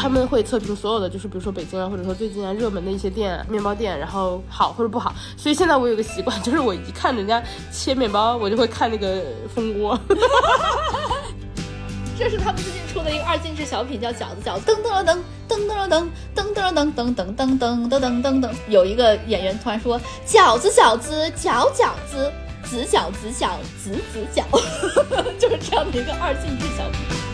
他们会测评所有的，就是比如说北京啊，或者说最近啊热门的一些店、面包店，然后好或者不好。所以现在我有个习惯，就是我一看人家切面包，我就会看那个蜂窝。这是他们最近出的一个二进制小品，叫饺子饺子，噔噔噔噔噔噔噔噔噔噔噔噔噔噔噔噔噔。有一个演员突然说：“饺子饺子饺饺子，子饺子饺子子饺。” 就是这样的一个二进制小品。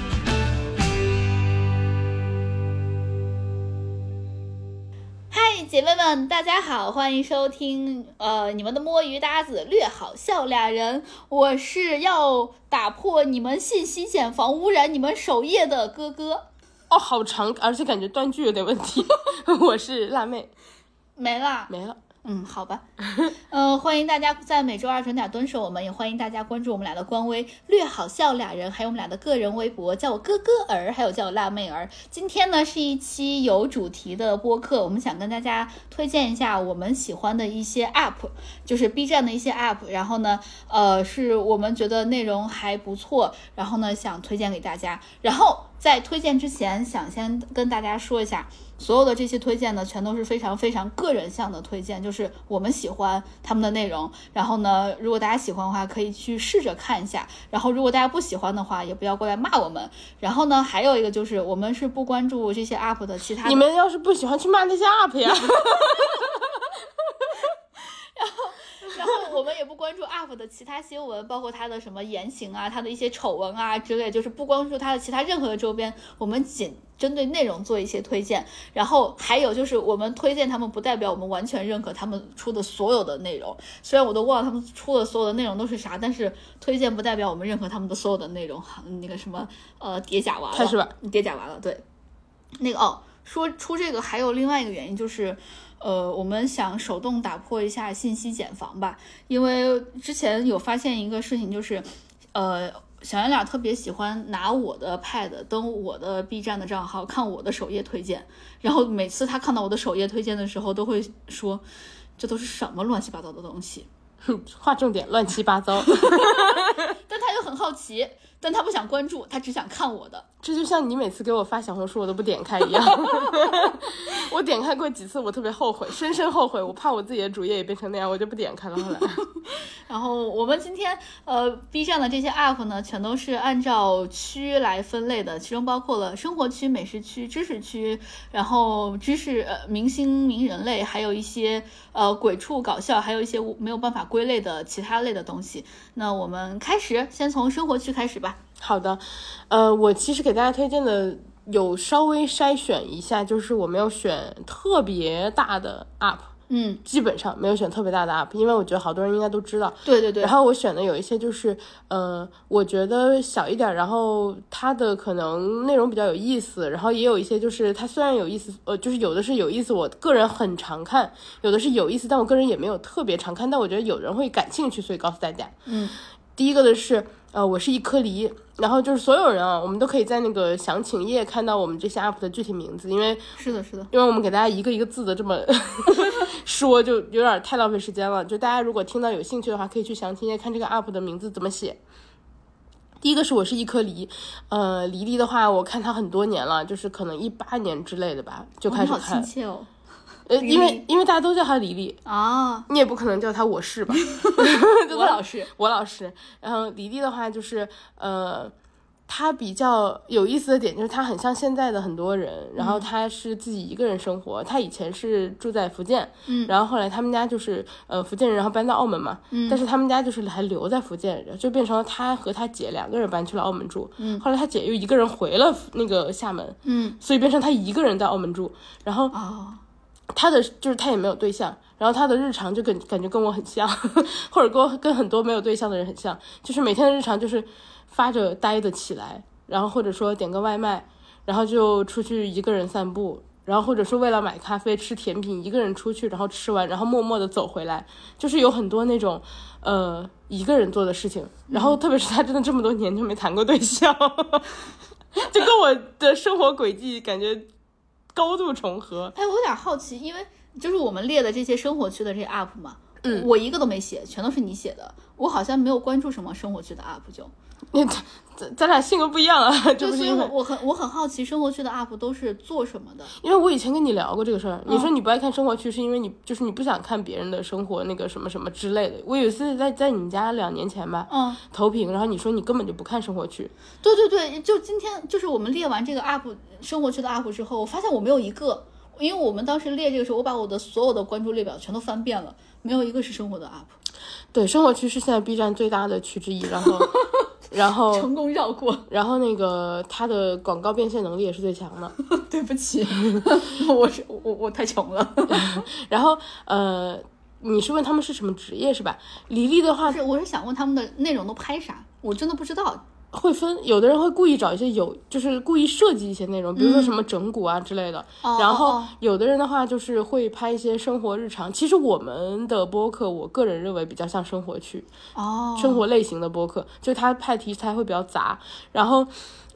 姐妹们，大家好，欢迎收听呃你们的摸鱼搭子略好笑俩人，我是要打破你们信息茧房污染你们首页的哥哥。哦，好长，而且感觉断句有点问题。我是辣妹，没了，没了。嗯，好吧，嗯，欢迎大家在每周二准点蹲守我们，也欢迎大家关注我们俩的官微“略好笑俩人”，还有我们俩的个人微博，叫我哥哥儿，还有叫我辣妹儿。今天呢是一期有主题的播客，我们想跟大家推荐一下我们喜欢的一些 App，就是 B 站的一些 App，然后呢，呃，是我们觉得内容还不错，然后呢想推荐给大家。然后在推荐之前，想先跟大家说一下。所有的这些推荐呢，全都是非常非常个人向的推荐，就是我们喜欢他们的内容。然后呢，如果大家喜欢的话，可以去试着看一下。然后如果大家不喜欢的话，也不要过来骂我们。然后呢，还有一个就是，我们是不关注这些 UP 的其他。你们要是不喜欢，去骂那些 UP 呀。然后，然后我们也不关注 UP 的其他新闻，包括他的什么言行啊，他的一些丑闻啊之类，就是不关注他的其他任何的周边。我们仅。针对内容做一些推荐，然后还有就是我们推荐他们，不代表我们完全认可他们出的所有的内容。虽然我都忘了他们出的所有的内容都是啥，但是推荐不代表我们认可他们的所有的内容。那个什么，呃，叠甲娃娃，是吧？叠甲娃娃，对。那个哦，说出这个还有另外一个原因，就是呃，我们想手动打破一下信息茧房吧，因为之前有发现一个事情，就是呃。小圆脸特别喜欢拿我的 pad 登我的 B 站的账号看我的首页推荐，然后每次他看到我的首页推荐的时候，都会说：“这都是什么乱七八糟的东西？”划重点，乱七八糟。但他又很好奇。但他不想关注，他只想看我的。这就像你每次给我发小红书，我都不点开一样。我点开过几次，我特别后悔，深深后悔。我怕我自己的主页也变成那样，我就不点开了。后来，然后我们今天呃，B 站的这些 app 呢，全都是按照区来分类的，其中包括了生活区、美食区、知识区，然后知识呃明星名人类，还有一些呃鬼畜搞笑，还有一些没有办法归类的其他类的东西。那我们开始，先从生活区开始吧。好的，呃，我其实给大家推荐的有稍微筛选一下，就是我没有选特别大的 UP，嗯，基本上没有选特别大的 UP，因为我觉得好多人应该都知道。对对对。然后我选的有一些就是，呃，我觉得小一点，然后它的可能内容比较有意思，然后也有一些就是它虽然有意思，呃，就是有的是有意思，我个人很常看，有的是有意思，但我个人也没有特别常看，但我觉得有人会感兴趣，所以告诉大家。嗯，第一个的是。呃，我是一颗梨，然后就是所有人啊，我们都可以在那个详情页看到我们这些 UP 的具体名字，因为是的，是的，因为我们给大家一个一个字的这么 说，就有点太浪费时间了。就大家如果听到有兴趣的话，可以去详情页看这个 UP 的名字怎么写。第一个是我是一颗梨，呃，梨梨的话，我看它很多年了，就是可能一八年之类的吧，就开始看。好亲切哦。呃，因为因为大家都叫他黎黎啊，你也不可能叫他我是吧？我老师，我老师。然后黎黎的话就是，呃，他比较有意思的点就是他很像现在的很多人，然后他是自己一个人生活。他以前是住在福建，嗯，然后后来他们家就是呃福建人，然后搬到澳门嘛，嗯，但是他们家就是还留在福建，就变成了他和他姐两个人搬去了澳门住，嗯，后来他姐又一个人回了那个厦门，嗯，所以变成他一个人在澳门住，然后啊。他的就是他也没有对象，然后他的日常就跟感觉跟我很像，或者跟我跟很多没有对象的人很像，就是每天的日常就是发着呆的起来，然后或者说点个外卖，然后就出去一个人散步，然后或者说为了买咖啡吃甜品一个人出去，然后吃完然后默默的走回来，就是有很多那种呃一个人做的事情，然后特别是他真的这么多年就没谈过对象，就跟我的生活轨迹感觉。高度重合，哎，我有点好奇，因为就是我们列的这些生活区的这些 UP 嘛，我一个都没写，全都是你写的。我好像没有关注什么生活区的 UP，就你咱咱俩性格不一样啊，这就是因为我我很我很好奇生活区的 UP 都是做什么的。因为我以前跟你聊过这个事儿，你说嗯你不爱看生活区，是因为你就是你不想看别人的生活那个什么什么之类的。我有一次在在你们家两年前吧，嗯，投屏，然后你说你根本就不看生活区，对对对，就今天就是我们列完这个 UP 生活区的 UP 之后，我发现我没有一个，因为我们当时列这个时候，我把我的所有的关注列表全都翻遍了，没有一个是生活的 UP，对，生活区是现在 B 站最大的区之一，然后然后成功绕过。然后那个它的广告变现能力也是最强的。对不起，我是我我太穷了。然后呃，你是问他们是什么职业是吧？黎黎的话是，我是想问他们的内容都拍啥，我真的不知道。会分，有的人会故意找一些有，就是故意设计一些内容，比如说什么整蛊啊之类的。哦然后哦有的人的话就是会拍一些生活日常。其实我们的播客，我个人认为比较像生活区，哦，生活类型的播客，就他拍题材会比较杂，然后。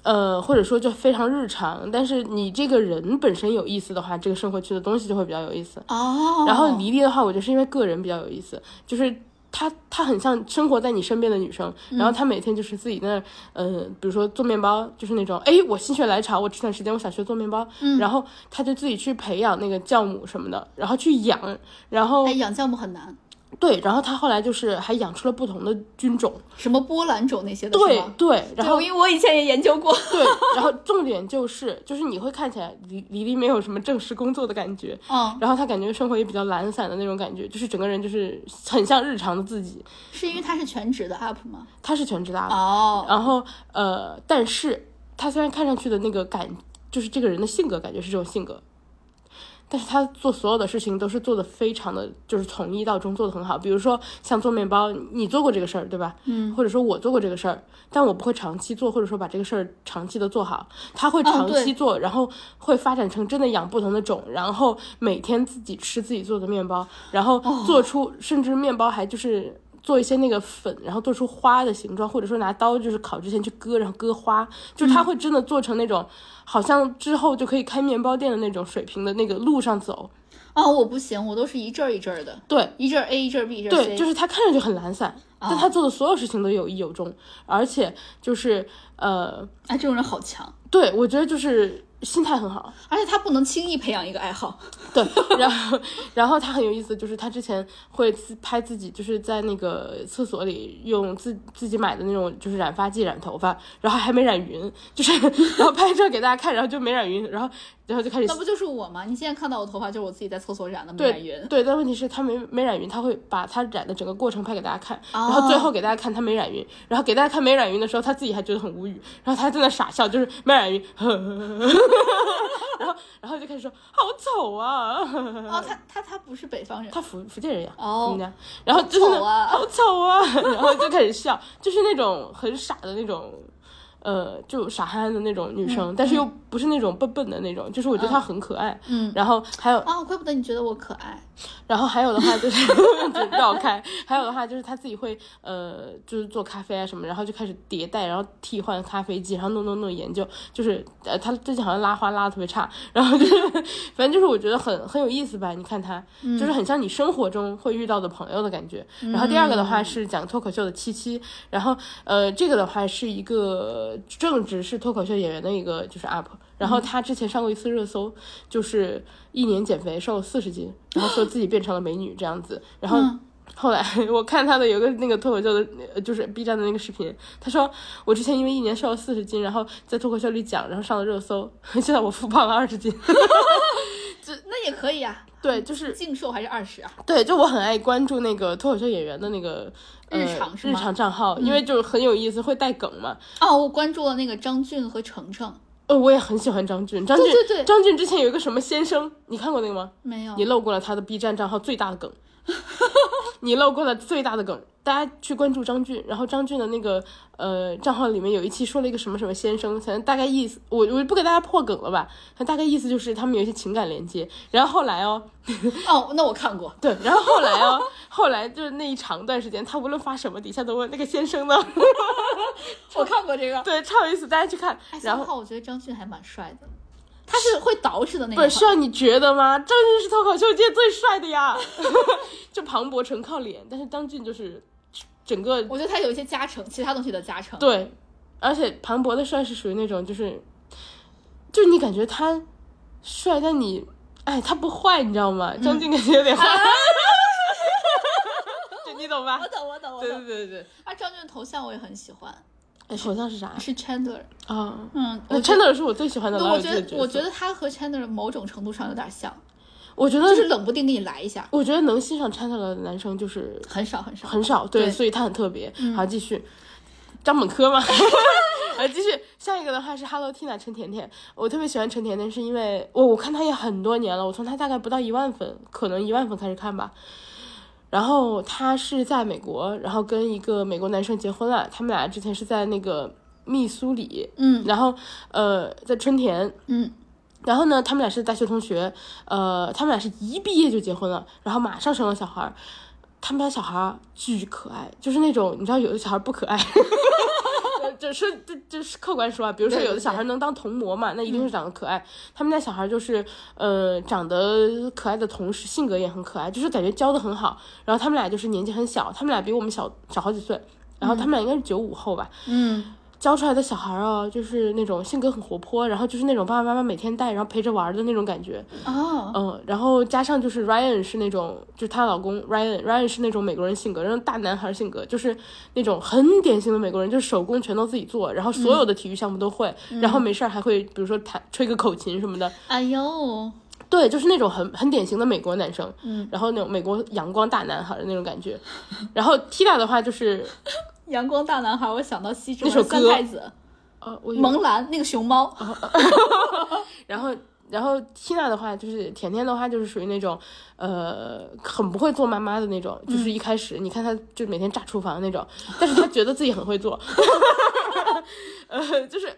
呃，或者说就非常日常，但是你这个人本身有意思的话，这个生活区的东西就会比较有意思。哦，然后黎黎的话，我觉得是因为个人比较有意思，就是她她很像生活在你身边的女生，然后她每天就是自己在那儿，呃，比如说做面包，就是那种，哎，我心血来潮，我这段时间我想学做面包，然后她就自己去培养那个酵母什么的，然后去养，然后哎，养酵母很难，对，然后他后来就是还养出了不同的菌种，什么波兰种那些的是对？对，然后，因为我以前也研究过。对，然后重点就是就是你会看起来黎黎黎没有什么正式工作的感觉，嗯，然后他感觉生活也比较懒散的那种感觉，就是整个人就是很像日常的自己。是因为他是全职的 UP 吗？他是全职 UP，哦，然后呃，但是他虽然看上去的那个感，就是这个人的性格感觉是这种性格，但是他做所有的事情都是做的非常的，就是从一到终做的很好。比如说像做面包，你做过这个事儿对吧？嗯，或者说我做过这个事儿，但我不会长期做，或者说把这个事儿长期的做好。他会长期做，然后会发展成真的养不同的种，然后每天自己吃自己做的面包，然后做出、甚至面包还就是。做一些那个粉，然后做出花的形状，或者说拿刀就是烤之前去割，然后割花，就是他会真的做成那种，好像之后就可以开面包店的那种水平的那个路上走。哦，我不行，我都是一阵儿一阵儿的，对。一阵儿 A 一阵儿 B 一阵。对，就是他看上去很懒散，但他做的所有事情都有意有终，而且就是呃，哎，这种人好强，对我觉得就是心态很好。而且他不能轻易培养一个爱好。对，然后然后他很有意思，就是他之前会自拍自己，就是在那个厕所里用自自己买的那种就是染发剂染头发，然后还没染匀，就是然后拍照给大家看，然后就没染匀，然后然后就开始那不就是我吗？你现在看到我头发就是我自己在厕所染的，没染匀对。但问题是他没没染匀，他会把他染的整个过程拍给大家看，然后最后给大家看他没染匀，然后给大家看没染匀的时候，他自己还觉得很无语，然后他在那傻笑，就是没染匀，呵呵呵呵然后然后就开始说好丑啊，哦，他他他不是北方人，他福福建人呀，哦然后就好丑啊，然后就开始笑，就是那种很傻的那种。呃，就傻憨憨的那种女生，但是又不是那种笨笨的那种，就是我觉得她很可爱。嗯，然后还有啊，怪不得你觉得我可爱。然后还有的话就是 就绕开，还有的话就是她自己会呃，就是做咖啡啊什么，然后就开始迭代，然后替换咖啡机，然后弄弄弄研究，就是呃，她最近好像拉花拉的特别差，然后就是 反正就是我觉得很很有意思吧，你看他、就是很像你生活中会遇到的朋友的感觉。然后第二个的话是讲脱口秀的七七，然后呃这个的话是一个正直是脱口秀演员的一个就是 UP。然后他之前上过一次热搜，就是一年减肥瘦了四十斤，然后说自己变成了美女这样子。然后后来 我看他的有个那个脱口秀的，呃就是 B 站的那个视频，他说我之前因为一年瘦了四十斤，然后在脱口秀里讲，然后上了热搜，现在我复胖了二十斤。那也可以啊，对，就是净瘦还是二十啊？对，就我很爱关注那个脱口秀演员的那个。呃、日常是日常账号，因为就是很有意思，会带梗嘛。哦，我关注了那个张俊和程程，呃，我也很喜欢张俊，张俊，对对对张俊之前有一个什么先生，你看过那个吗？没有你漏过了他的 B 站账号最大的梗，你漏过了最大的梗。大家去关注张俊，然后张俊的那个呃账号里面有一期说了一个什么什么先生，反正大概意思我我不给大家破梗了吧，他大概意思就是他们有一些情感连接。然后后来哦，哦，那我看过。对，然后后来哦，后来就是那一长段时间，他无论发什么底下都问那个先生呢，我看过这个。对，超有意思，大家去看。哎，然后我觉得张俊还蛮帅的，他是会捯饬的那不是种。需要你觉得吗？张晋是脱口秀界最帅的呀，就庞博纯靠脸，但是张晋就是整个我觉得他有一些加成，其他东西的加成。对，而且庞博的帅是属于那种就是，就你感觉他帅，但你哎他不坏，你知道吗？张晋感觉有点坏，这你懂吧我？懂，我懂，我对懂。对对对，啊，张俊的头像我也很喜欢，哎，头像是啥是 Chandler。啊？嗯，Chandler 是我最喜欢的老我觉。得，我觉得他和 Chandler 某种程度上有点像，我觉得就是冷不丁给你来一下，我觉得能欣赏 Chandler 的男生就是很少很少。很少，对，所以他很特别。好，继续，张本科嘛。呃，继续，下一个的话是 Hello Tina 陈甜甜，我特别喜欢陈甜甜，是因为我我看她也很多年了，我从她大概不到一万粉，可能一万粉开始看吧。然后她是在美国，然后跟一个美国男生结婚了，他们俩之前是在那个密苏里，嗯。然后呃在春田，嗯，然后呢，他们俩是大学同学，呃，他们俩是一毕业就结婚了，然后马上生了小孩儿。他们家小孩儿巨可爱，就是那种你知道有的小孩不可爱，呃就是这这是客观说啊，比如说有的小孩能当童模嘛，那一定是长得可爱。他们家小孩就是呃长得可爱的同时性格也很可爱，就是感觉教的很好。然后他们俩就是年纪很小，他们俩比我们小小好几岁，然后他们俩应该是九五后吧，嗯，教出来的小孩儿啊，就是那种性格很活泼，然后就是那种爸爸妈妈每天带，然后陪着玩的那种感觉。哦，嗯，然后加上就是 Ryan 是那种，就是她老公 Ryan，Ryan 是那种美国人性格，然后大男孩性格，就是那种很典型的美国人，就是手工全都自己做，然后所有的体育项目都会，然后没事儿还会比如说弹吹个口琴什么的，哎呦，对，就是那种很很典型的美国男生，嗯，然后那种美国阳光大男孩的那种感觉。然后 Tina 的话就是，阳光大男孩，我想到西那首中三歌太子，呃，我萌兰那个熊猫，然后，然后 Tina 的话就是甜甜的话就是属于那种，呃，很不会做妈妈的那种，就是一开始你看她就每天炸厨房那种，但是她觉得自己很会做，呃，就是。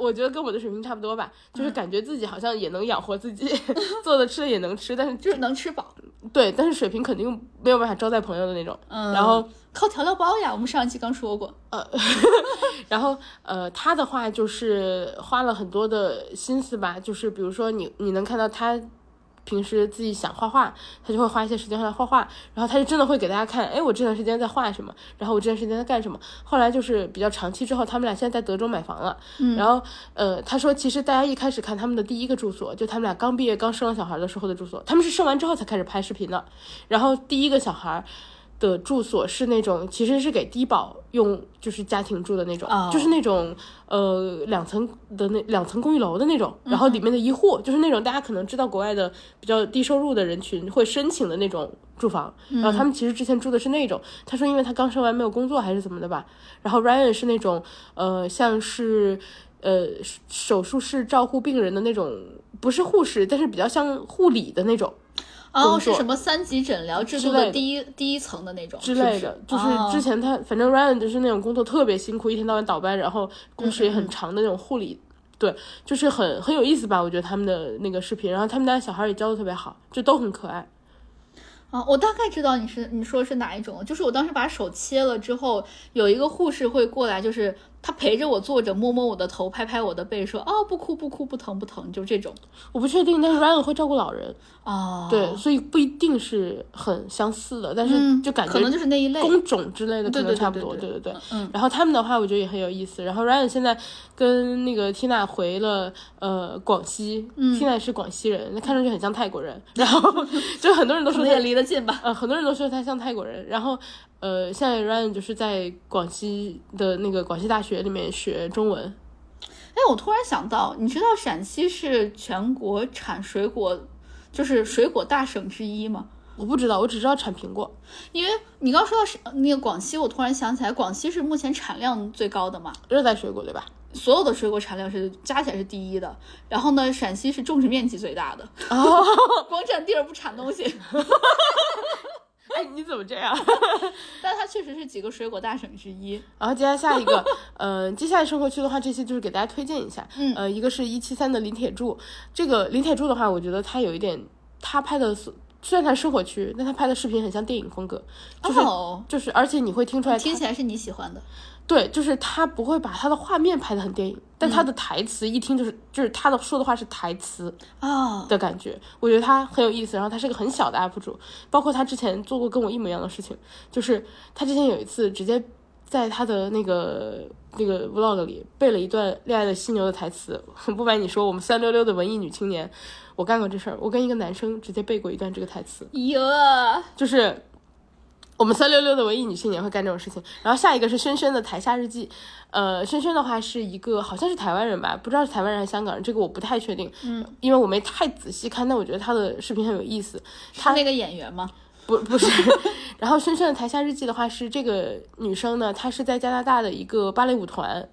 我觉得跟我的水平差不多吧，就是感觉自己好像也能养活自己，做的吃的也能吃，但是就是能吃饱。对，但是水平肯定没有办法招待朋友的那种。嗯，然后，靠调料包呀，我们上一期刚说过。呃 然后呃，他的话就是花了很多的心思吧，就是比如说你你能看到他平时自己想画画，他就会花一些时间来画画，然后他就真的会给大家看，哎，我这段时间在画什么，然后我这段时间在干什么。后来就是比较长期之后，他们俩现在在德州买房了，嗯、然后呃，他说其实大家一开始看他们的第一个住所，就他们俩刚毕业刚生了小孩的时候的住所，他们是生完之后才开始拍视频的，然后第一个小孩。的住所是那种，其实是给低保用，就是家庭住的那种哦。就是那种呃两层的那两层公寓楼的那种，然后里面的一户、就是那种大家可能知道国外的比较低收入的人群会申请的那种住房，然后他们其实之前住的是那种，他说因为他刚生完没有工作还是怎么的吧，然后 Ryan 是那种呃像是呃手术室照护病人的那种，不是护士，但是比较像护理的那种。哦，是什么三级诊疗制度的的第一第一层的那种之类的，就是之前他、反正 Ryan 就是那种工作特别辛苦，一天到晚倒班，然后工时也很长的那种护理，对，就是很很有意思吧？我觉得他们的那个视频，然后他们家小孩也教的特别好，就都很可爱。啊，我大概知道你是你说是哪一种，就是我当时把手切了之后，有一个护士会过来，就是他陪着我坐着，摸摸我的头，拍拍我的背，说哦不哭不哭不疼不疼，就这种。我不确定，但是 Ryan 会照顾老人，哦，对，所以不一定是很相似的，但是嗯，就感觉可能就是那一类。工种之类的可能差不多，对对对对对。嗯然后他们的话，我觉得也很有意思。然后 Ryan 现在跟那个 Tina 回了呃广西、嗯 t i n a 是广西人，那看上去很像泰国人。然后 就很多人都说他也离得近吧。呃，很多人都说他像泰国人。然后，呃，现在 Ryan 就是在广西的那个广西大学里面学中文。哎，我突然想到，你知道陕西是全国产水果，就是水果大省之一吗？我不知道，我只知道产苹果。因为你刚说到是那个广西，我突然想起来，广西是目前产量最高的嘛，热带水果对吧？所有的水果产量是加起来是第一的。然后呢，陕西是种植面积最大的，哦，光占地儿不产东西，哎，你怎么这样？但它确实是几个水果大省之一。然后接下来下一个，呃，接下来生活区的话，这些就是给大家推荐一下。嗯呃，一个是一七三的林铁柱，这个林铁柱的话，我觉得他有一点，他拍的虽然他是生活区，但他拍的视频很像电影风格，就是、哦，就是，而且你会听出来，听起来是你喜欢的。对，就是他不会把他的画面拍的很电影，但他的台词一听就是就是他的说的话是台词啊，的感觉，我觉得他很有意思。然后他是个很小的 UP 主，包括他之前做过跟我一模一样的事情，就是他之前有一次直接在他的那个那个 vlog 里背了一段《恋爱的犀牛》的台词。不瞒你说，我们三六六的文艺女青年，我干过这事儿，我跟一个男生直接背过一段这个台词。哟，就是我们三六六的文艺女青年会干这种事情。然后下一个是轩轩的台下日记，呃，轩轩的话是一个好像是台湾人吧，不知道是台湾人还是香港人，这个我不太确定，嗯，因为我没太仔细看，但我觉得他的视频很有意思。他那个演员吗？不不是，然后轩轩的台下日记的话是这个女生呢，她是在加拿大的一个芭蕾舞团。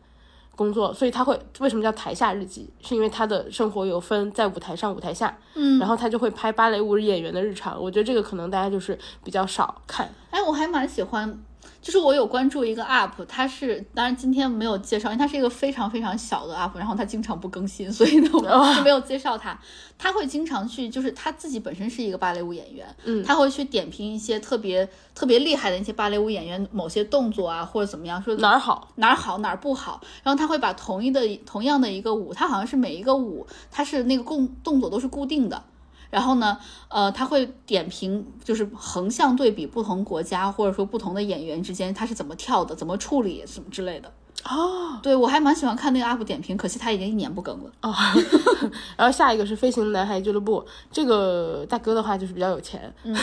工作，所以他会为什么叫台下日记？是因为他的生活有分在舞台上、舞台下，嗯，然后他就会拍芭蕾舞演员的日常。我觉得这个可能大家就是比较少看。哎，我还蛮喜欢，就是我有关注一个 UP，他是当然今天没有介绍，因为他是一个非常非常小的 UP，然后他经常不更新，所以呢我就没有介绍他。他会经常去，就是他自己本身是一个芭蕾舞演员，嗯他会去点评一些特别特别厉害的一些芭蕾舞演员某些动作啊，或者怎么样，说哪儿好？哪儿好哪儿不好，然后他会把同一的同样的一个舞，他好像是每一个舞，他是那个共动作都是固定的。然后呢，呃，他会点评，就是横向对比不同国家或者说不同的演员之间他是怎么跳的，怎么处理什么之类的。哦对我还蛮喜欢看那个 UP 点评，可惜他已经一年不更了。哦，然后下一个是飞行男孩俱乐部，这个大哥的话就是比较有钱，嗯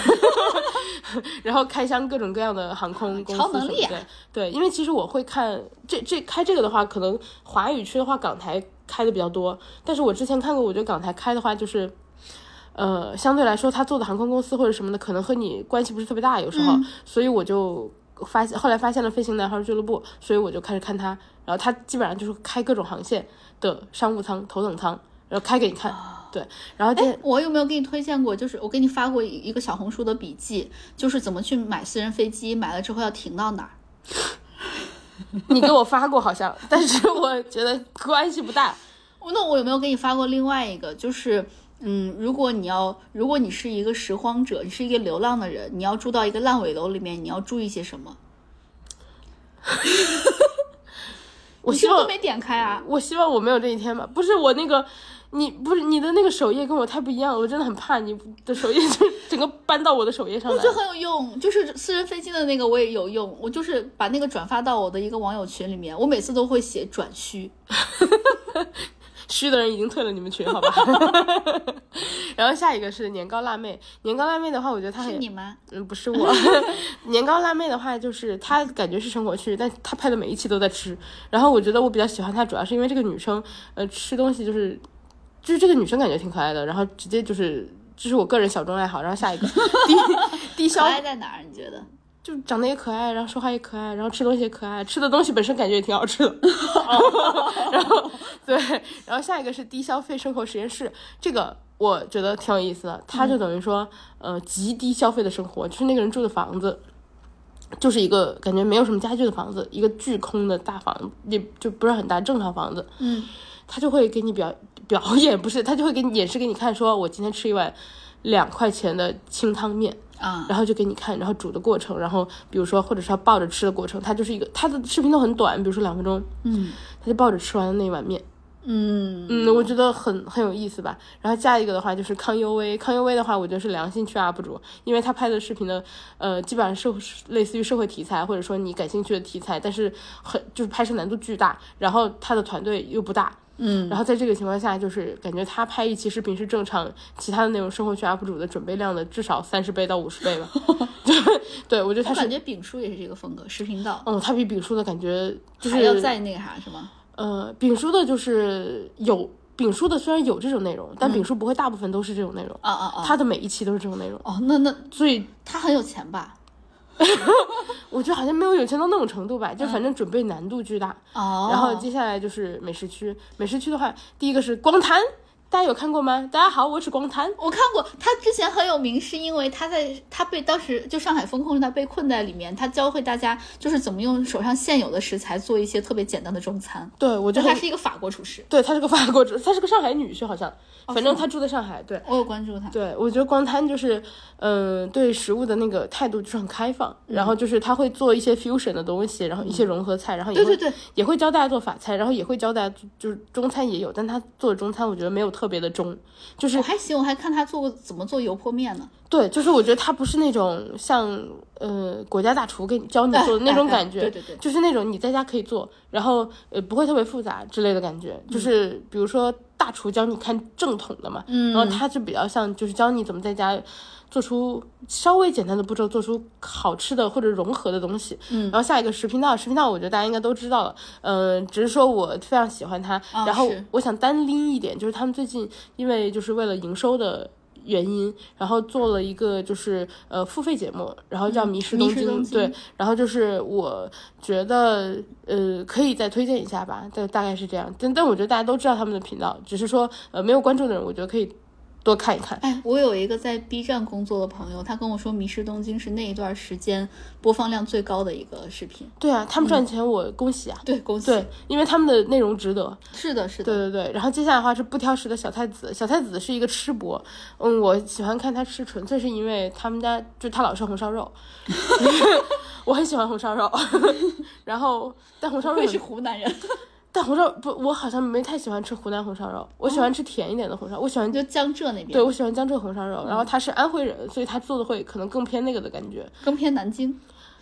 然后开箱各种各样的航空公司超能力啊什么的。对，因为其实我会看这这开这个的话，可能华语区的话港台开的比较多，但是我之前看过，我觉得港台开的话就是。呃，相对来说，他做的航空公司或者什么的，可能和你关系不是特别大，有时候，所以我就发现，后来发现了飞行男孩俱乐部，所以我就开始看他，然后他基本上就是开各种航线的商务舱、头等舱，然后开给你看，对，然后哎我有没有给你推荐过？就是我给你发过一个小红书的笔记，就是怎么去买私人飞机，买了之后要停到哪儿。你给我发过好像，但是我觉得关系不大。那我有没有给你发过另外一个？就是，嗯，如果你要，如果你是一个拾荒者，你是一个流浪的人，你要住到一个烂尾楼里面，你要注意些什么？我希望没点开啊？我希望我没有这一天吧。不是我那个，你不是你的那个首页跟我太不一样了，我真的很怕你的首页就整个搬到我的首页上来。我觉得很有用，就是私人飞机的那个我也有用，我就是把那个转发到我的一个网友群里面，我每次都会写转虚。虚的人已经退了你们群，好吧？然后下一个是年糕辣妹，年糕辣妹的话，我觉得她很是你吗？嗯，不是我。年糕辣妹的话，就是她感觉是生活区，但她拍的每一期都在吃。然后我觉得我比较喜欢她，主要是因为这个女生，呃，吃东西就是，就是这个女生感觉挺可爱的。然后直接就是，这是我个人小众爱好。然后下一个 低低可消，爱在哪儿？你觉得？就长得也可爱，然后说话也可爱，然后吃东西也可爱，吃的东西本身感觉也挺好吃的。然后 对，然后下一个是低消费生活实验室，这个我觉得挺有意思的。它就等于说，呃，极低消费的生活，就是那个人住的房子。就是一个感觉没有什么家具的房子，一个巨空的大房子，也就不是很大，正常房子。嗯，他就会给你表表演，不是，他就会给你演示给你看，说我今天吃一碗两块钱的清汤面，啊，然后就给你看，然后煮的过程，然后比如说或者是他抱着吃的过程，他就是一个他的视频都很短，比如说两分钟，嗯他就抱着吃完的那一碗面，嗯嗯，我觉得很很有意思吧。然后下一个的话就是康优威，康优威的话，我觉得是良心区 UP 主，因为他拍的视频的，呃，基本上是类似于社会题材或者说你感兴趣的题材，但是很就是拍摄难度巨大，然后他的团队又不大。嗯，然后在这个情况下，就是感觉他拍一期视频是正常其他的那种生活区 UP 主的准备量的至少三十倍到五十倍吧。对，对我觉得他是感，觉丙叔也是这个风格，视频道嗯，他比丙叔的感觉就还要是，再那个啥是吗？呃，丙叔的就是有丙叔的虽然有这种内容，但丙叔不会大部分都是这种内容，啊啊啊！他的每一期都是这种内容，哦，那那所以他很有钱吧？我觉得好像没有有钱到那种程度吧，就反正准备难度巨大。哦，然后接下来就是美食区，美食区的话，第一个是光坛，大家有看过吗？大家好，我是光滩。我看过，他之前很有名，是因为他在他被当时就上海封控，他被困在里面，他教会大家就是怎么用手上现有的食材做一些特别简单的中餐。对，我觉得他是一个法国厨师，对，他是个法国厨，他是个上海女婿，好像，反正他住在上海。对，我有关注他。对，我觉得光滩就是，嗯、对食物的那个态度就是很开放，然后就是他会做一些 fusion 的东西，然后一些融合菜，然后也会对对对，也会教大家做法菜，然后也会教大家做就是中餐也有，但他做的中餐我觉得没有特别的中，就是我还行，我还看他做过怎么做油泼面呢。对，就是我觉得他不是那种像呃国家大厨给你教你做的那种 哎哎感觉，对对对就是那种你在家可以做，然后呃不会特别复杂之类的感觉，嗯就是比如说大厨教你看正统的嘛，嗯然后他就比较像就是教你怎么在家。做出稍微简单的步骤，做出好吃的或者融合的东西。嗯，然后下一个食频道，食频道我觉得大家应该都知道了。嗯、只是说我非常喜欢它，啊然后我想单拎一点，就是他们最近因为就是为了营收的原因，然后做了一个就是呃付费节目，然后叫《迷失嗯迷东京》失东京对，然后就是我觉得呃可以再推荐一下吧，但大概是这样。但但我觉得大家都知道他们的频道，只是说呃没有关注的人，我觉得可以多看一看。哎，我有一个在 B 站工作的朋友，他跟我说，《迷失东京》是那一段时间播放量最高的一个视频。对啊，他们赚钱，我恭喜啊。对，恭喜。对，因为他们的内容值得。是的，是的。对对对，然后接下来的话是不挑食的小太子，小太子是一个吃播，嗯，我喜欢看他吃，纯粹是因为他们家就他老吃红烧肉，我很喜欢红烧肉，然后但红烧肉会是湖南人，但红烧不，我好像没太喜欢吃湖南红烧肉，我喜欢吃甜一点的红烧，我喜欢就江浙那边，对我喜欢江浙红烧肉，然后他是安徽人，所以他做的会可能更偏那个的感觉，更偏南京。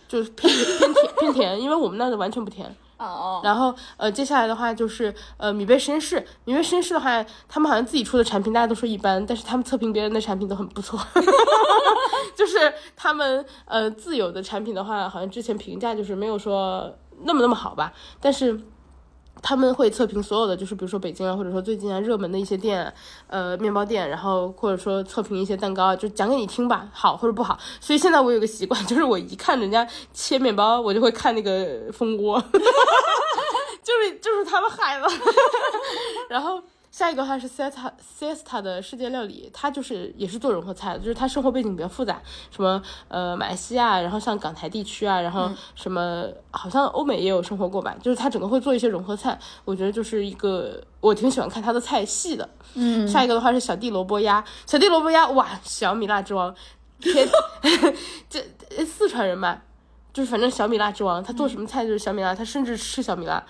就是偏偏甜偏甜，因为我们那的完全不甜。哦哦，然后呃，接下来的话就是呃，米贝实验室。米贝实验室的话，他们好像自己出的产品大家都说一般，但是他们测评别人的产品都很不错。就是他们呃自有的产品的话，好像之前评价就是没有说那么那么好吧，但是。他们会测评所有的，就是比如说北京啊，或者说最近啊热门的一些店，呃，面包店，然后或者说测评一些蛋糕，就讲给你听吧，好或者不好。所以现在我有个习惯，就是我一看人家切面包，我就会看那个蜂窝，就是 就是他们害了。然后下一个的话是 Siesta Siesta 的世界料理，它就是也是做融合菜的，就是它生活背景比较复杂，什么呃马来西亚，然后像港台地区啊，然后什么、好像欧美也有生活过吧，就是它整个会做一些融合菜，我觉得就是一个我挺喜欢看它的菜系的。嗯，下一个的话是小弟萝卜鸭，小弟萝卜鸭哇，小米辣之王，天，这呃四川人嘛。就是反正小米辣之王，他做什么菜就是小米辣，他甚至吃小米辣，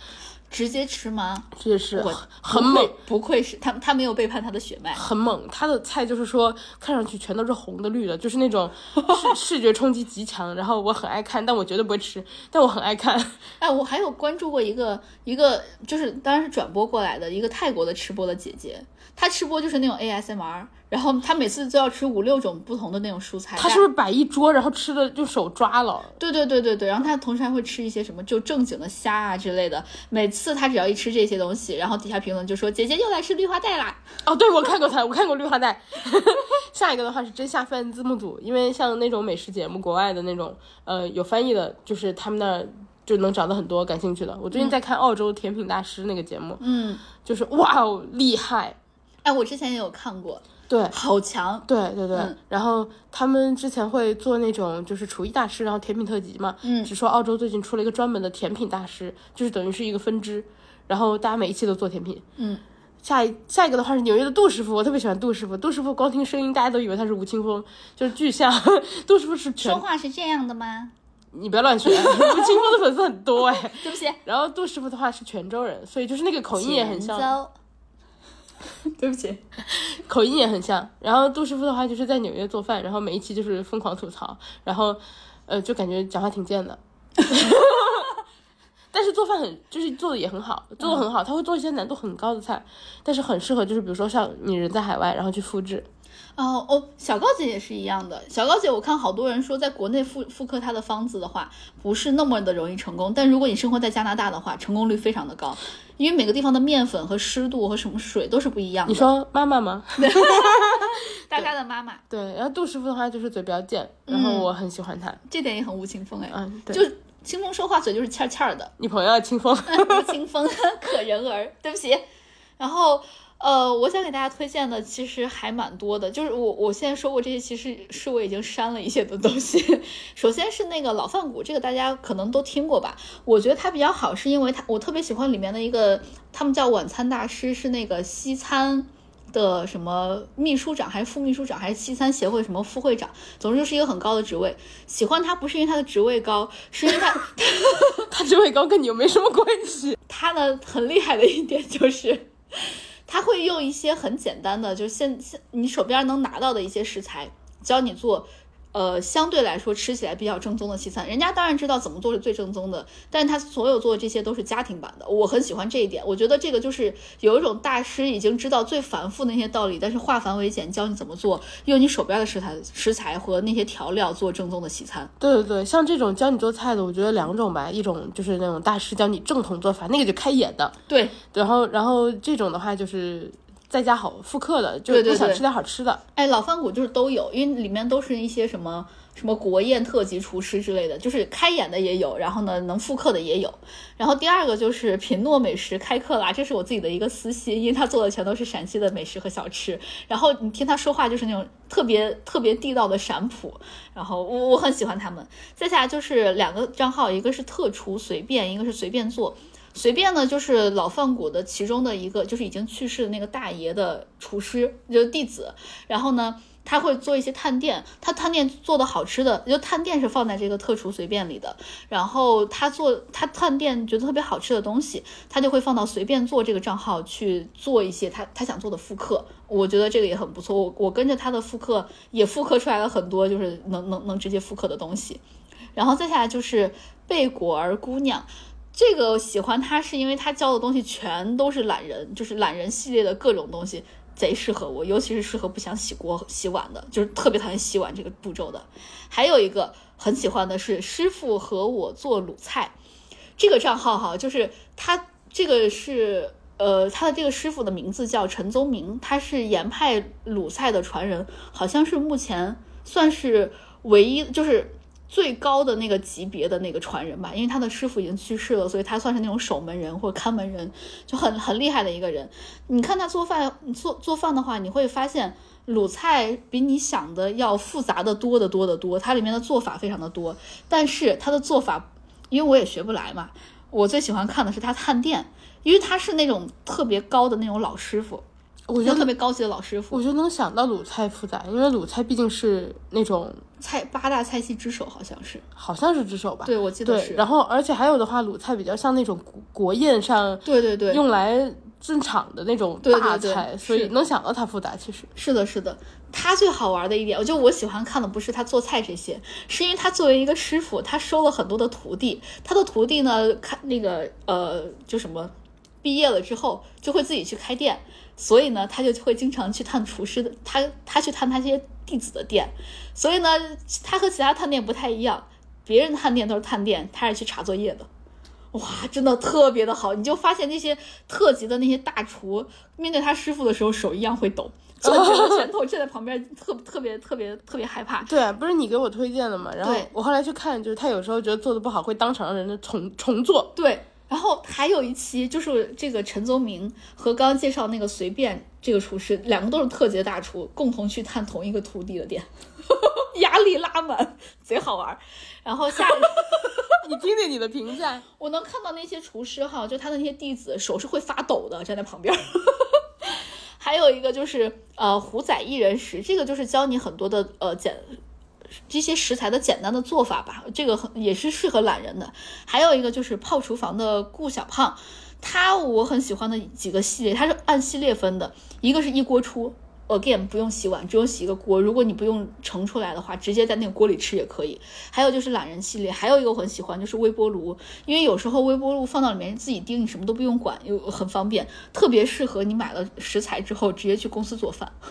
直接吃吗？这也是很猛，不愧，不愧是他，他没有背叛他的血脉。很猛。他的菜就是说看上去全都是红的绿的，就是那种视 视觉冲击极强。然后我很爱看，但我绝对不会吃，但我很爱看。哎，我还有关注过一个一个，就是当然是转播过来的一个泰国的吃播的姐姐，她吃播就是那种 ASMR，然后他每次都要吃五六种不同的那种蔬菜。他是不是摆一桌，然后吃的就手抓了？对对对对对，然后他同时还会吃一些什么就正经的虾啊之类的。每次他只要一吃这些东西，然后底下评论就说：“姐姐又来吃绿化带啦。哦，对，我看过他，我看过绿化带。下一个的话是真下饭字幕组，因为像那种美食节目，国外的那种，呃，有翻译的，就是他们那儿就能找到很多感兴趣的。我最近在看澳洲甜品大师那个节目，”嗯，就是哇哦，厉害，哎，我之前也有看过，对。好强。对对对，嗯然后他们之前会做那种就是厨艺大师，然后甜品特辑嘛。嗯只说澳洲最近出了一个专门的甜品大师，就是等于是一个分支，然后大家每一期都做甜品。嗯，下一下一个的话是纽约的杜师傅，我特别喜欢杜师傅。杜师傅光听声音，大家都以为他是吴青峰，就是巨像。杜师傅是说，话是这样的吗？你不要乱学，吴青峰的粉丝很多哎。对不起，然后杜师傅的话是泉州人，所以就是那个口音也很，像。对不起，口音也很像。然后杜师傅的话就是在纽约做饭，然后每一期就是疯狂吐槽，然后呃就感觉讲话挺贱的。但是做饭很，就是做的也很好，做的很好。他会做一些难度很高的菜，但是很适合，就是比如说像你人在海外，然后去复制。哦哦，小高姐也是一样的。小高姐，我看好多人说，在国内复复刻她的方子的话，不是那么的容易成功。但如果你生活在加拿大的话，成功率非常的高，因为每个地方的面粉和湿度和什么水都是不一样的。你说妈妈吗？大家的妈妈对，然后杜师傅的话就是嘴比较贱，然后我很喜欢他。这点也很吴青峰哎，嗯，对，就清风说话嘴就是欠欠儿的，你朋友啊清 风。吴青峰可人儿，对不起。然后呃，我想给大家推荐的其实还蛮多的，就是我我现在说过这些，其实是我已经删了一些的东西。首先是那个老饭骨，这个大家可能都听过吧？我觉得它比较好，是因为它我特别喜欢里面的一个，他们叫晚餐大师，是那个西餐的什么秘书长还是副秘书长还是西餐协会什么副会长，总之就是一个很高的职位。喜欢他不是因为他的职位高，是因为他他 职位高跟你又没什么关系。他呢很厉害的一点就是。他会用一些很简单的，就现现你手边能拿到的一些食材，教你做，呃，相对来说吃起来比较正宗的西餐。人家当然知道怎么做是最正宗的，但是他所有做的这些都是家庭版的，我很喜欢这一点。我觉得这个就是有一种大师已经知道最繁复的那些道理，但是化繁为简，教你怎么做，用你手边的食材食材和那些调料做正宗的西餐。对对对，像这种教你做菜的，我觉得两种吧，一种就是那种大师教你正统做法，那个就开眼的，对，然后然后这种的话就是在家好复刻的，就对对对你想吃点好吃的。哎，老饭骨就是都有，因为里面都是一些什么什么国宴特级厨师之类的，就是开演的也有，然后呢能复刻的也有。然后第二个就是品诺美食开课啦，这是我自己的一个私心，因为他做的全都是陕西的美食和小吃。然后你听他说话就是那种特别特别地道的陕普，然后我我很喜欢他们。再下来就是两个账号，一个是特厨随便，一个是随便做。随便呢，就是老饭骨的其中的一个，就是已经去世的那个大爷的厨师，就是弟子。然后呢，他会做一些探店，他探店做的好吃的，就探店是放在这个特厨随便里的。然后他做他探店觉得特别好吃的东西，他就会放到随便做这个账号去做一些他他想做的复刻。我觉得这个也很不错，我我跟着他的复刻也复刻出来了很多，就是能能能直接复刻的东西。然后再下来就是贝果儿姑娘。这个喜欢他是因为他教的东西全都是懒人，就是懒人系列的各种东西，贼适合我，尤其是适合不想洗锅洗碗的，就是特别讨厌洗碗这个步骤的。还有一个很喜欢的是师傅和我做鲁菜，这个账号哈，就是他这个是呃他的这个师傅的名字叫陈宗明，他是盐派鲁菜的传人，好像是目前算是唯一就是。最高的那个级别的那个传人吧，因为他的师傅已经去世了，所以他算是那种守门人或者看门人，就很很厉害的一个人。你看他做饭做做饭的话，你会发现鲁菜比你想的要复杂的多得多得多，它里面的做法非常的多，但是他的做法，因为我也学不来嘛，我最喜欢看的是他探店，因为他是那种特别高的那种老师傅。我觉得特别高级的老师傅，我就能想到鲁菜复杂，因为鲁菜毕竟是那种菜八大菜系之首，好像是，好像是之首吧？对，我记得是。然后而且还有的话，鲁菜比较像那种国宴上对对对用来进场的那种大菜，所以能想到它复杂。其实是的，是的。他最好玩的一点，我就我喜欢看的不是他做菜这些，是因为他作为一个师傅，他收了很多的徒弟，他的徒弟呢，看那个呃，就什么。毕业了之后就会自己去开店，所以呢，他就会经常去探厨师的，他他去探他这些弟子的店，所以呢，他和其他探店不太一样，别人探店都是探店，他是去查作业的，哇，真的特别的好，你就发现那些特级的那些大厨面对他师傅的时候手一样会抖，攥拳头站在旁边，特特别特别特别害怕。对，不是你给我推荐的嘛，然后我后来去看，就是他有时候觉得做的不好，会当场让人重重做。对。然后还有一期就是这个陈宗明和刚刚介绍那个随便这个厨师，两个都是特级大厨，共同去探同一个徒弟的店，压力拉满，贼好玩。然后下，你听听你的评价，我能看到那些厨师哈，就他的那些弟子手是会发抖的，站在旁边。还有一个就是呃虎仔一人食，这个就是教你很多的呃简。这些食材的简单的做法吧，这个很也是适合懒人的。还有一个就是泡厨房的顾小胖，他我很喜欢的几个系列，他是按系列分的，一个是一锅出，again 不用洗碗，只用洗一个锅。如果你不用盛出来的话，直接在那个锅里吃也可以。还有就是懒人系列，还有一个我很喜欢就是微波炉，因为有时候微波炉放到里面自己叮，你什么都不用管，又很方便，特别适合你买了食材之后直接去公司做饭。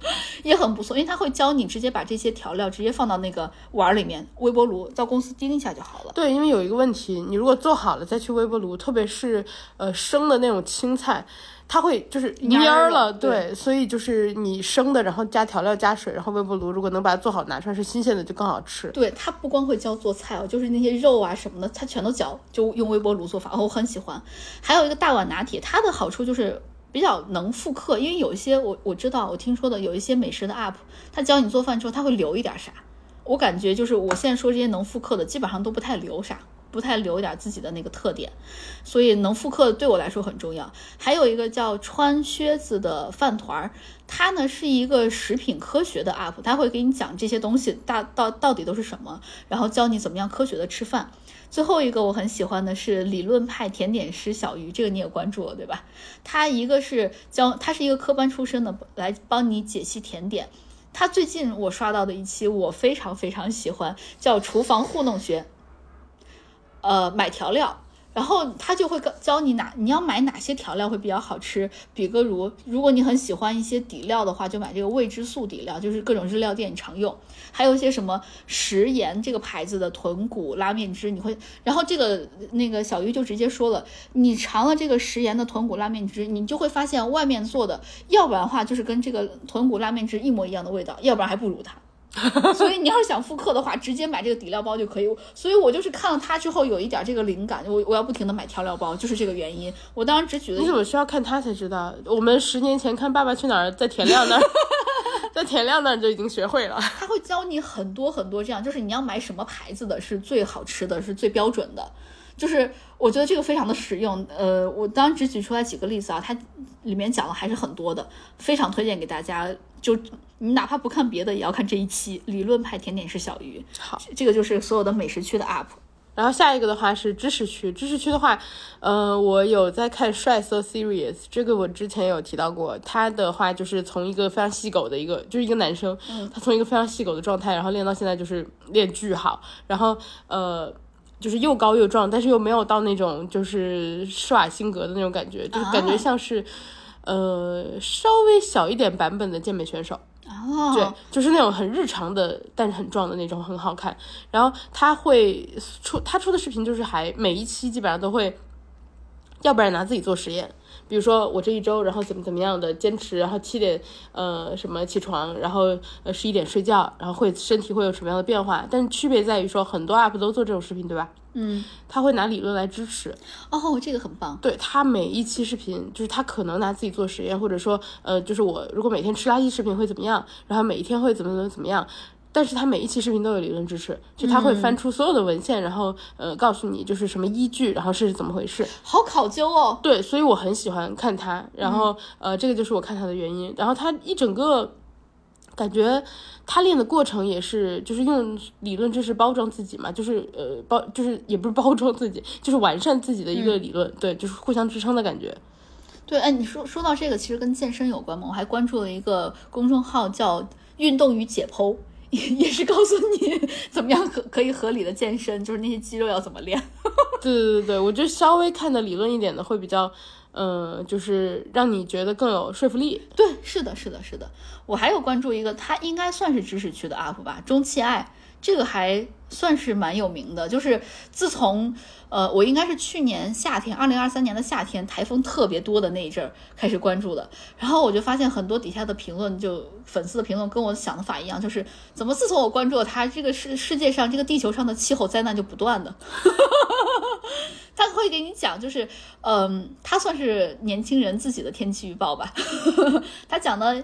也很不错，因为他会教你直接把这些调料直接放到那个碗里面，微波炉到公司叮一下就好了。对，因为有一个问题，你如果做好了再去微波炉，特别是呃生的那种青菜，它会就是蔫了。对，所以就是你生的，然后加调料加水，然后微波炉如果能把它做好拿出来是新鲜的，就更好吃。对，它不光会教做菜哦，就是那些肉啊什么的，它全都教，就用微波炉做法，我很喜欢。还有一个大碗拿铁，它的好处就是。比较能复刻，因为有一些我我知道我听说的有一些美食的 UP，他教你做饭之后他会留一点啥，我感觉就是我现在说这些能复刻的基本上都不太留啥。不太留一点自己的那个特点，所以能复刻对我来说很重要。还有一个叫穿靴子的饭团儿，它呢是一个食品科学的 UP，他会给你讲这些东西大到到底都是什么，然后教你怎么样科学的吃饭。最后一个我很喜欢的是理论派甜点师小鱼，这个你也关注了对吧？他一个是教，他是一个科班出身的，来帮你解析甜点。他最近我刷到的一期我非常非常喜欢，叫厨房糊弄学。呃，买调料，然后他就会教教你哪你要买哪些调料会比较好吃。比个如，如果你很喜欢一些底料的话，就买这个味之素底料，就是各种日料店常用。还有一些什么食盐这个牌子的豚骨拉面汁，你会，然后这个那个小鱼就直接说了，你尝了这个食盐的豚骨拉面汁，你就会发现外面做的，要不然的话就是跟这个豚骨拉面汁一模一样的味道，要不然还不如它。所以你要是想复刻的话，直接买这个底料包就可以。所以我就是看了它之后有一点这个灵感，我我要不停的买调料包，就是这个原因。我当时只举了。你怎么需要看它才知道？我们十年前看《爸爸去哪儿》在田亮那儿，在田亮那儿就已经学会了。他会教你很多很多这样，就是你要买什么牌子的是最好吃的，是最标准的。就是我觉得这个非常的实用，呃，我当时只举出来几个例子啊，它里面讲的还是很多的，非常推荐给大家。就你哪怕不看别的，也要看这一期理论派甜点是小鱼。好，这个就是所有的美食区的 UP。然后下一个的话是知识区，知识区的话，呃，我有在看帅色 Serious，这个我之前有提到过，他的话就是从一个非常细狗的一个，就是一个男生，他从一个非常细狗的状态，然后练到现在就是练巨好，然后呃。就是又高又壮，但是又没有到那种就是施瓦辛格的那种感觉，就是感觉像是，呃，稍微小一点版本的健美选手。哦，对，就是那种很日常的，但是很壮的那种，很好看。然后他会出他出的视频，就是还每一期基本上都会，要不然拿自己做实验。比如说我这一周，然后怎么怎么样的坚持，然后七点呃什么起床，然后呃十一点睡觉，然后会身体会有什么样的变化？但是区别在于说，很多 UP 都做这种视频，对吧？嗯，他会拿理论来支持。哦，这个很棒。对他每一期视频，就是他可能拿自己做实验，或者说呃，就是我如果每天吃垃圾食品会怎么样，然后每一天会怎么怎么怎么样。但是他每一期视频都有理论支持，就他会翻出所有的文献，然后呃告诉你就是什么依据，然后是怎么回事，好考究哦。对，所以我很喜欢看他，然后呃这个就是我看他的原因。然后他一整个感觉他练的过程也是，就是用理论知识包装自己嘛，就是呃包就是也不是包装自己，就是完善自己的一个理论，对，就是互相支撑的感觉。对，哎，你说说到这个，其实跟健身有关嘛，我还关注了一个公众号叫“运动与解剖”。也也是告诉你 怎么样可可以合理的健身，就是那些肌肉要怎么练。对对对对，我觉得稍微看的理论一点的会比较，嗯，就是让你觉得更有说服力。对，是的，是的，是的。我还有关注一个，他应该算是知识区的 UP 吧，中气爱。这个还算是蛮有名的，就是自从呃，我应该是去年夏天，二零二三年的夏天，台风特别多的那一阵儿开始关注的，然后我就发现很多底下的评论，就粉丝的评论跟我想的法一样，就是怎么自从我关注了他，这个世世界上这个地球上的气候灾难就不断的，他会给你讲，就是嗯，他算是年轻人自己的天气预报吧，他讲的。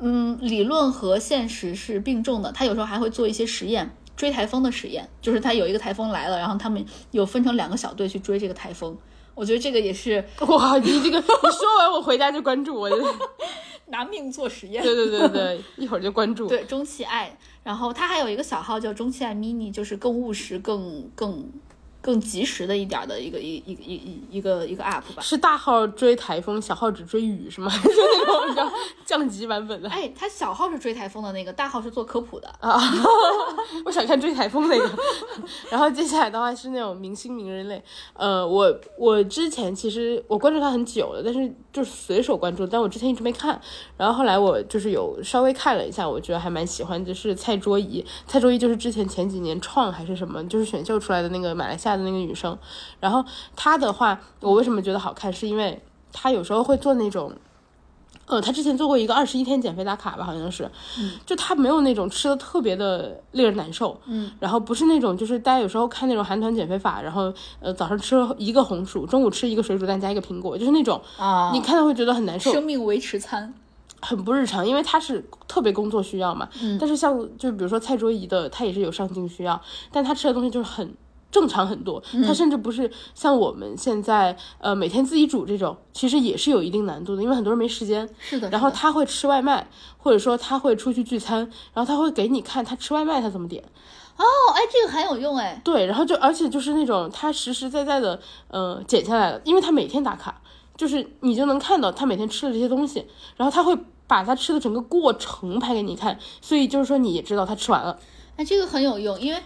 嗯，理论和现实是并重的。他有时候还会做一些实验，追台风的实验，就是他有一个台风来了，然后他们有分成两个小队去追这个台风。我觉得这个也是 哇，你这个你说完我回家就关注，我就拿命做实验。对对对对，一会儿就关注。对，中气爱，然后他还有一个小号叫中气爱 mini，就是更务实、更更。更及时的一点的一个一一一一一个一个 app 吧，是大号追台风，小号只追雨是吗？就那种比较降级版本的。哎，他小号是追台风的那个，大号是做科普的啊。我想看追台风那个。然后接下来的话是那种明星名人类，呃，我我之前其实我关注他很久了，但是就是随手关注，但我之前一直没看。然后后来我就是有稍微看了一下，我觉得还蛮喜欢，就是蔡卓宜。蔡卓宜就是之前前几年创还是什么，就是选秀出来的那个马来西亚。的那个女生，然后她的话，我为什么觉得好看？是因为她有时候会做那种，呃，他之前做过一个二十一天减肥打卡吧，好像是，就他没有那种吃的特别的令人难受，嗯，然后不是那种就是大家有时候看那种韩团减肥法，然后呃早上吃一个红薯，中午吃一个水煮蛋加一个苹果，就是那种啊。你看到会觉得很难受，生命维持餐，很不日常，因为他是特别工作需要嘛。嗯。但是像就比如说蔡卓宜的，她也是有上镜需要，但她吃的东西就是很正常很多。嗯他甚至不是像我们现在呃每天自己煮这种，其实也是有一定难度的，因为很多人没时间。是的，然后他会吃外卖，或者说他会出去聚餐，然后他会给你看他吃外卖他怎么点。哦，哎，这个很有用哎，对，然后就而且就是那种他实实在在的呃减下来了，因为他每天打卡，就是你就能看到他每天吃的这些东西，然后他会把他吃的整个过程拍给你看，所以就是说你也知道他吃完了。哎，这个很有用，因为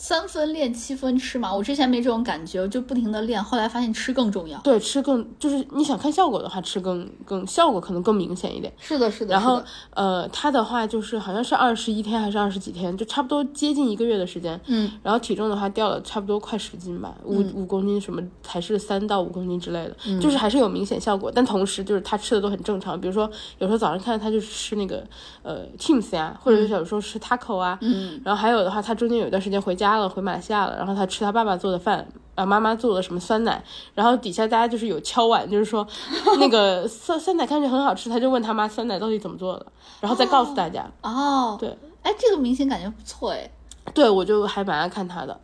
三分练七分吃嘛。我之前没这种感觉，我就不停的练，后来发现吃更重要。对，吃更就是你想看效果的话，吃更更效果可能更明显一点。是的，是的。然后呃，他的话就是好像是二十一天还是二十几天，就差不多接近一个月的时间。嗯，然后体重的话掉了差不多快十斤吧，五五公斤什么还是三到五公斤之类的，嗯就是还是有明显效果。但同时就是他吃的都很正常，比如说有时候早上看到他就是吃那个呃 Teams 呀，或者是有时候吃 taco 啊，嗯，然后还有的话，他中间有一段时间回家了，回马来西亚了，然后他吃他爸爸做的饭。啊，妈妈做的什么酸奶，然后底下大家就是有敲碗，就是说 那个酸酸奶看着很好吃，他就问他妈酸奶到底怎么做的，然后再告诉大家。哦，对，哎，这个明显感觉不错哎。对我就还蛮爱看他的。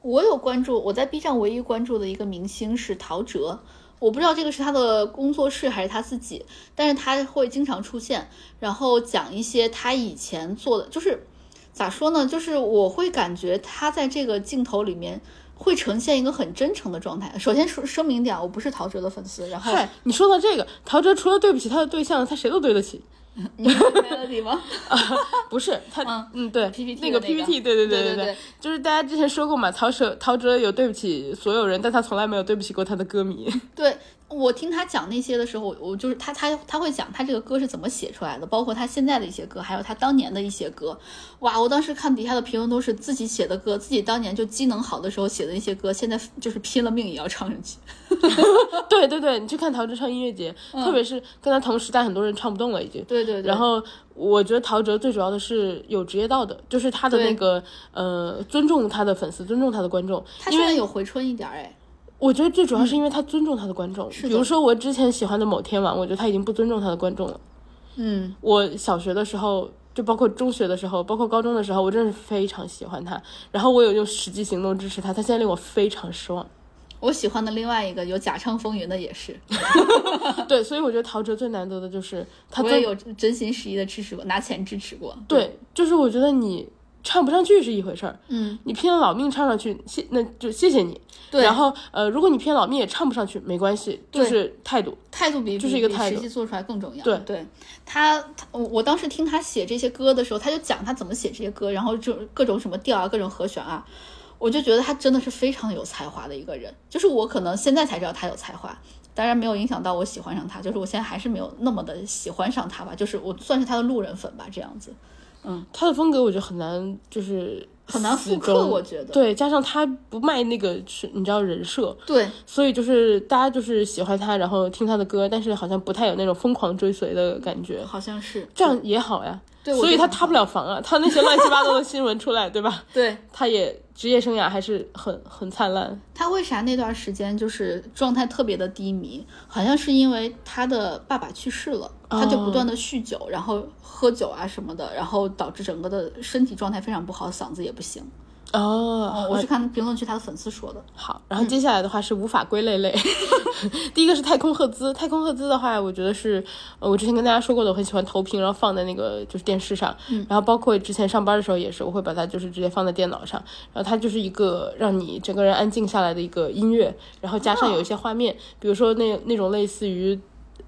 我有关注，我在 B 站唯一关注的一个明星是陶喆，我不知道这个是他的工作室还是他自己，但是他会经常出现，然后讲一些他以前做的，就是咋说呢，就是我会感觉他在这个镜头里面会呈现一个很真诚的状态。首先说声明一点啊，我不是陶喆的粉丝，然后嗨，你说到这个，陶喆除了对不起他的对象，他谁都对得起。你是 Melody 吗？不是他，嗯对 PPT 那个 PPT，对对对对对对就是大家之前说过嘛，陶喆陶喆有对不起所有人，但他从来没有对不起过他的歌迷。对我听他讲那些的时候，我就是他他他会讲他这个歌是怎么写出来的，包括他现在的一些歌，还有他当年的一些歌。哇，我当时看底下的评论都是自己写的歌，自己当年就机能好的时候写的那些歌，现在就是拼了命也要唱上去。对对对，你去看陶喆唱音乐节，特别是跟他同时代，很多人唱不动了已经。对对对，然后我觉得陶喆最主要的是有职业道德，就是他的那个呃尊重他的粉丝，尊重他的观众。他现在有回春一点儿哎。我觉得最主要是因为他尊重他的观众。的比如说我之前喜欢的某天晚，我觉得他已经不尊重他的观众了。嗯，我小学的时候，就包括中学的时候，包括高中的时候，我真的是非常喜欢他。然后我有用实际行动支持他，他现在令我非常失望。我喜欢的另外一个有假唱风云的也是，对，所以我觉得陶喆最难得的就是他尊我也有真心实意的支持过，拿钱支持过。对，就是我觉得你唱不上去是一回事儿，嗯，你拼了老命唱上去，谢那就谢谢你。对然后呃，如果你拼了老命也唱不上去，没关系，就是态度。态度比就是一个态度实际做出来更重要。对对，他他我我当时听他写这些歌的时候，他就讲他怎么写这些歌，然后就各种什么调啊，各种和弦啊，我就觉得他真的是非常有才华的一个人。就是我可能现在才知道他有才华，当然没有影响到我喜欢上他，就是我现在还是没有那么的喜欢上他吧，就是我算是他的路人粉吧，这样子。他的风格我觉得很难，就是很难复刻我觉得。对，加上他不卖那个是你知道人设，对，所以就是大家就是喜欢他，然后听他的歌，但是好像不太有那种疯狂追随的感觉，好像是。这样也好呀。对所以他塌不了房啊，他那些乱七八糟的新闻出来，对吧？对。他也职业生涯还是很很灿烂。他为啥那段时间就是状态特别的低迷？好像是因为他的爸爸去世了，他就不断的酗酒，然后喝酒啊什么的，然后导致整个的身体状态非常不好，嗓子也不行。哦，嗯，我是看评论区他的粉丝说的。好，然后接下来的话是无法归类类，第一个是太空赫兹。太空赫兹的话，我觉得是，呃，我之前跟大家说过的，我很喜欢投屏，然后放在那个就是电视上，然后包括之前上班的时候也是，我会把它就是直接放在电脑上，然后它就是一个让你整个人安静下来的一个音乐，然后加上有一些画面，比如说那那种类似于。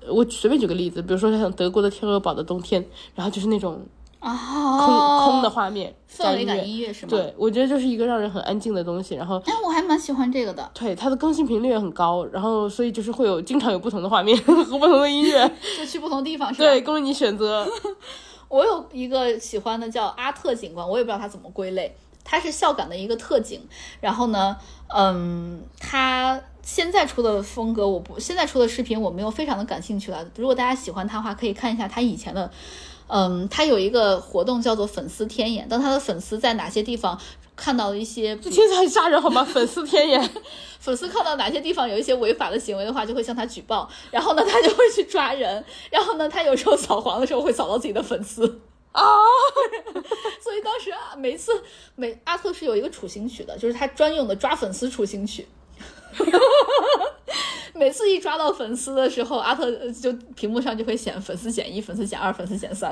我随便举个例子，比如说像德国的天鹅堡的冬天，然后就是那种啊，空、空的画面，氛围感音乐是吗？。对，我觉得就是一个让人很安静的东西，然后哎，我还蛮喜欢这个的，对，它的更新频率也很高，然后所以就是会有经常有不同的画面 和不同的音乐，就去不同地方是吧？对，供你选择。我有一个喜欢的叫阿特警官，我也不知道它怎么归类。它是孝感的一个特警，然后呢，嗯，他现在出的风格，我不现在出的视频我没有非常的感兴趣了。如果大家喜欢他的话，可以看一下他以前的，嗯，他有一个活动叫做粉丝天眼，当他的粉丝在哪些地方看到了一些，这听起来很吓人好吗？粉丝天眼，粉丝看到哪些地方有一些违法的行为的话，就会向他举报，然后呢，他就会去抓人，然后呢，他有时候扫黄的时候会扫到自己的粉丝。啊，所以当时啊，每次每阿特是有一个处刑曲的，就是他专用的抓粉丝处刑曲。每次一抓到粉丝的时候，阿特就屏幕上就会显粉丝减一、粉丝减二、粉丝减三。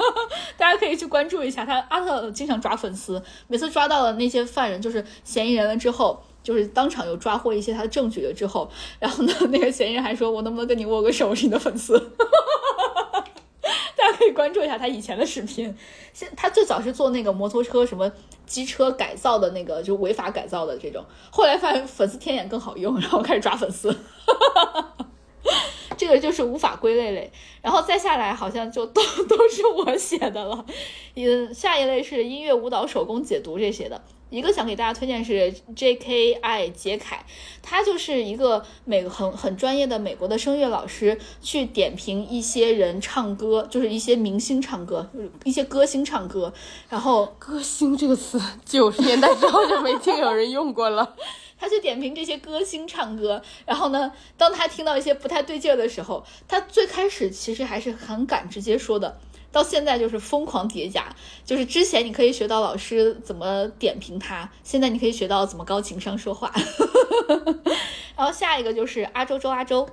大家可以去关注一下他，阿特经常抓粉丝，每次抓到了那些犯人，就是嫌疑人了之后，就是当场有抓获一些他的证据了之后，然后呢，那个嫌疑人还说：“我能不能跟你握个手？是你的粉丝。”可以关注一下他以前的视频。现他最早是做那个摩托车什么机车改造的那个，就违法改造的这种。后来发现粉丝天眼更好用，然后开始抓粉丝。这个就是无法归类类。然后再下来好像就都都是我写的了。嗯，下一类是音乐、舞蹈、手工解读这些的。一个想给大家推荐是 J.K.I. 杰凯，他就是一个美很很专业的美国的声乐老师，去点评一些人唱歌，就是一些明星唱歌，就是一些歌星唱歌。然后“歌星”这个词，九十年代之后就没听有人用过了。他去点评这些歌星唱歌，然后呢，当他听到一些不太对劲儿的时候，他最开始其实还是很敢直接说的。到现在就是疯狂叠加，就是之前你可以学到老师怎么点评他，现在你可以学到怎么高情商说话。然后下一个就是阿周周阿周，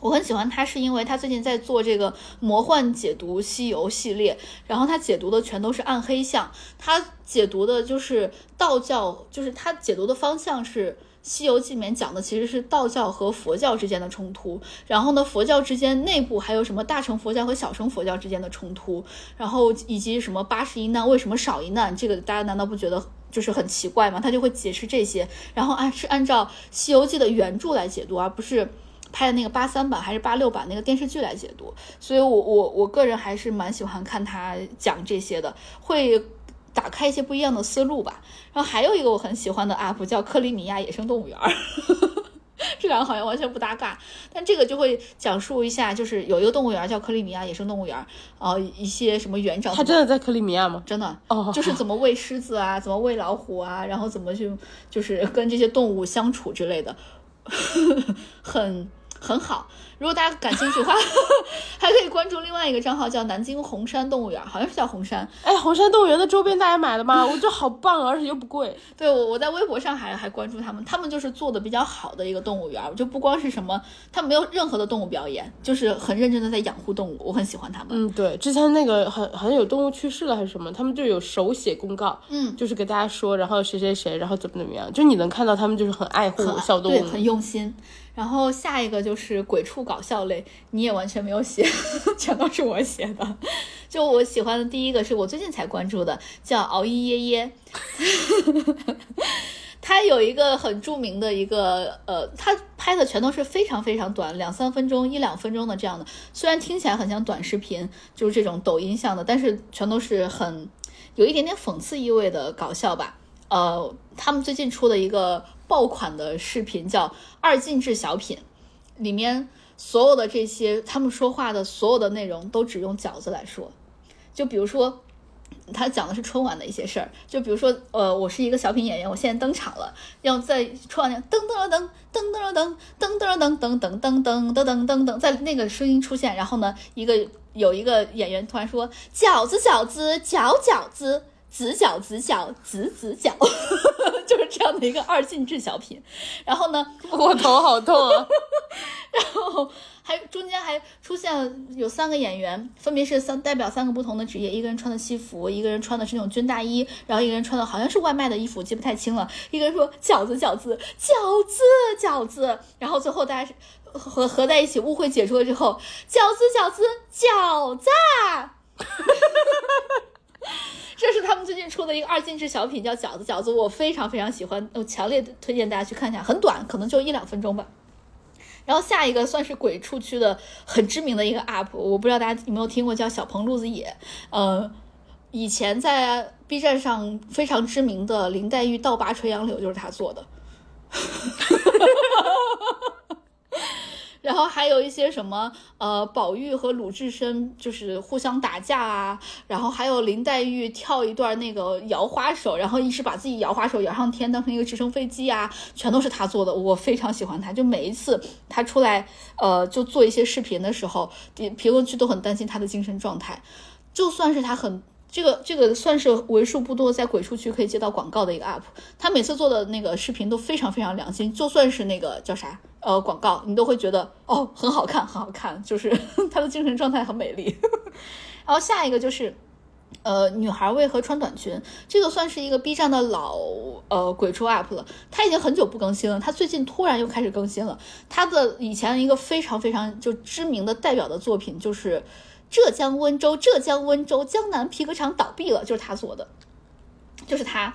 我很喜欢他，是因为他最近在做这个魔幻解读西游系列，然后他解读的全都是暗黑像，他解读的就是道教，就是他解读的方向是。《西游记》里面讲的其实是道教和佛教之间的冲突，然后呢，佛教之间内部还有什么大乘佛教和小乘佛教之间的冲突，然后以及什么八十一难为什么少一难，这个大家难道不觉得就是很奇怪吗？他就会解释这些，然后按是按照《西游记》的原著来解读，而不是拍的那个八三版还是八六版那个电视剧来解读。所以，我我我个人还是蛮喜欢看他讲这些的，会。打开一些不一样的思路吧。然后还有一个我很喜欢的 UP 叫克里米亚野生动物园儿，这两个好像完全不搭嘎。但这个就会讲述一下，就是有一个动物园叫克里米亚野生动物园，呃，一些什么园长。他真的在克里米亚吗？真的哦，就是怎么喂狮子啊，怎么喂老虎啊，然后怎么去就是跟这些动物相处之类的，很很好。如果大家感兴趣的话，还可以关注另外一个账号，叫南京红山动物园，好像是叫红山。哎，红山动物园的周边大家买了吗？我觉得好棒，而且又不贵。对，我我在微博上还还关注他们，他们就是做的比较好的一个动物园，就不光是什么，他们没有任何的动物表演，就是很认真的在养护动物，我很喜欢他们。嗯，对，之前那个很好像有动物去世了还是什么，他们就有手写公告，嗯，就是给大家说，然后谁谁谁，然后怎么怎么样，就你能看到他们就是很爱护小动物，很用心。然后下一个就是鬼畜搞笑类，你也完全没有写，全都是我写的。就我喜欢的第一个是我最近才关注的，叫熬一耶耶。他有一个很著名的一个，呃，他拍的全都是非常非常短，两三分钟、一两分钟的这样的。虽然听起来很像短视频，就是这种抖音像的，但是全都是很有一点点讽刺意味的搞笑吧。呃，他们最近出的一个。爆款的视频叫二进制小品，里面所有的这些他们说话的所有的内容都只用饺子来说。就比如说，他讲的是春晚的一些事儿。就比如说，呃，我是一个小品演员，我现在登场了，要在春晚噔噔噔噔噔噔噔噔噔噔噔噔噔噔噔噔噔，在那个声音出现，然后呢，一个有一个演员突然说饺子饺子饺饺子。子角子角子子角，就是这样的一个二进制小品。然后呢，我头好痛啊！然后还中间还出现了有三个演员，分别是三代表三个不同的职业，一个人穿的西服，一个人穿的是那种军大衣，然后一个人穿的好像是外卖的衣服，记不太清了。一个人说饺子饺子饺子饺子，然后最后大家是合合在一起，误会解除了之后，饺子饺子饺子。这是他们最近出的一个二进制小品，叫饺子饺子，我非常非常喜欢，我强烈推荐大家去看一下，很短，可能就一两分钟吧。然后下一个算是鬼畜区的很知名的一个 UP，我不知道大家有没有听过，叫小鹏路子野，呃，以前在 B 站上非常知名的林黛玉倒拔垂杨柳就是他做的。然后还有一些什么呃，宝玉和鲁智深就是互相打架啊，然后还有林黛玉跳一段那个摇花手，然后一直把自己摇花手摇上天，当成一个直升飞机啊，全都是他做的，我非常喜欢他。就每一次他出来呃，就做一些视频的时候，评论区都很担心他的精神状态，就算是他很。这个这个算是为数不多在鬼畜区可以接到广告的一个 UP，他每次做的那个视频都非常非常良心，就算是那个叫啥呃广告，你都会觉得哦很好看很好看，就是 他的精神状态很美丽。然后下一个就是呃女孩为何穿短裙，这个算是一个 B 站的老呃鬼畜 UP 了，他已经很久不更新了，他最近突然又开始更新了。他的以前一个非常非常就知名的代表的作品就是。浙江温州，浙江温州江南皮革厂倒闭了，就是他做的，就是他，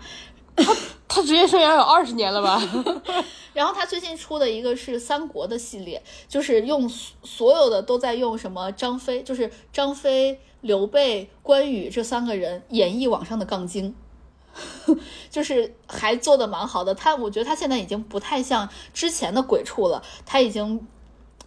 他他职业生涯有二十年了吧？然后他最近出的一个是三国的系列，就是用所有的都在用什么张飞，就是张飞、刘备、关羽这三个人演绎网上的杠精，就是还做的蛮好的。他我觉得他现在已经不太像之前的鬼畜了，他已经。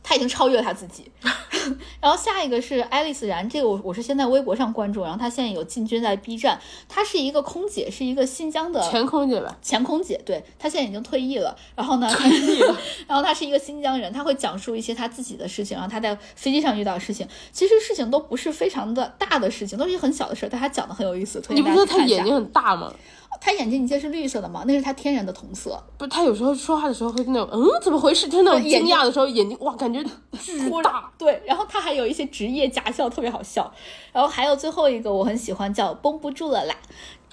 他已经超越了他自己，然后下一个是爱丽丝然，这个我我是先在微博上关注，然后他现在有进军在 B 站，她是一个空姐，是一个新疆的前空姐吧，前空姐，对她现在已经退役了，然后呢，退役了，然后她是一个新疆人，她会讲述一些她自己的事情，然后她在飞机上遇到的事情，其实事情都不是非常的大的事情，都是很小的事儿，但她讲的很有意思。你不觉得她眼睛很大吗？他眼睛，你记得是绿色的吗？那是他天然的瞳色。不是，他有时候说话的时候会那种，嗯，怎么回事？就是那种惊讶的时候，眼睛哇，感觉巨大。对，然后他还有一些职业假笑，特别好笑。然后还有最后一个我很喜欢，叫绷不住了啦。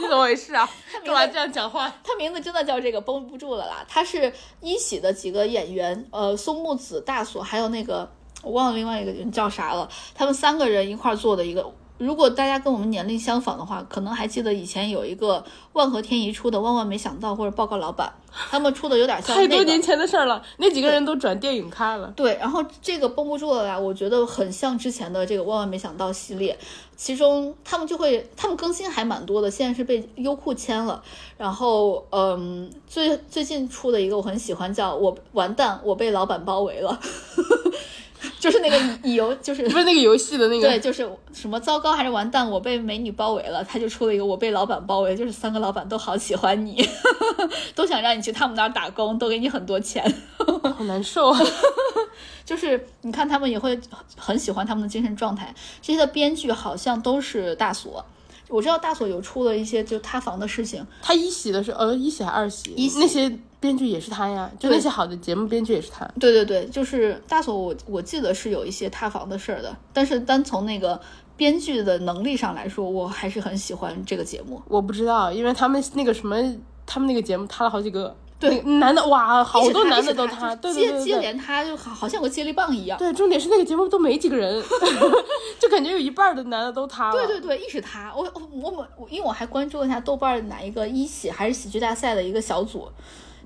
你怎么回事啊？干嘛这样讲话？他名字真的叫这个绷不住了啦。他是一喜的几个演员，呃，松木子、大锁，还有那个我忘了另外一个人叫啥了。他们三个人一块做的一个。如果大家跟我们年龄相仿的话，可能还记得以前有一个万和天宜出的《万万没想到》或者《报告老板》，他们出的有点像。太多年前的事儿了，那几个人都转电影咖了。对，然后这个绷不住了呀，我觉得很像之前的这个《万万没想到》系列，其中他们就会他们更新还蛮多的，现在是被优酷签了。然后，嗯，最最近出的一个我很喜欢，叫我完蛋，我被老板包围了。就是那个乙游，就是不是那个游戏的那个，对，就是什么糟糕还是完蛋，我被美女包围了，他就出了一个我被老板包围，就是三个老板都好喜欢你，都想让你去他们那儿打工，都给你很多钱，好难受啊。就是你看他们也会很喜欢他们的精神状态，这些的编剧好像都是大锁。我知道大锁有出了一些就塌房的事情，他一喜的是呃一喜还二喜，一那些编剧也是他呀，就那些好的节目编剧也是他。对对对，就是大锁，我我记得是有一些塌房的事儿的，但是单从那个编剧的能力上来说，我还是很喜欢这个节目。我不知道，因为他们那个什么，他们那个节目塌了好几个。对，男的哇，好多男的都塌，接接连他，就好好像个接力棒一样。对，重点是那个节目都没几个人，就感觉有一半的男的都塌了。对对对，一直塌。我我我我，因为我还关注了一下豆瓣哪一个一喜还是喜剧大赛的一个小组，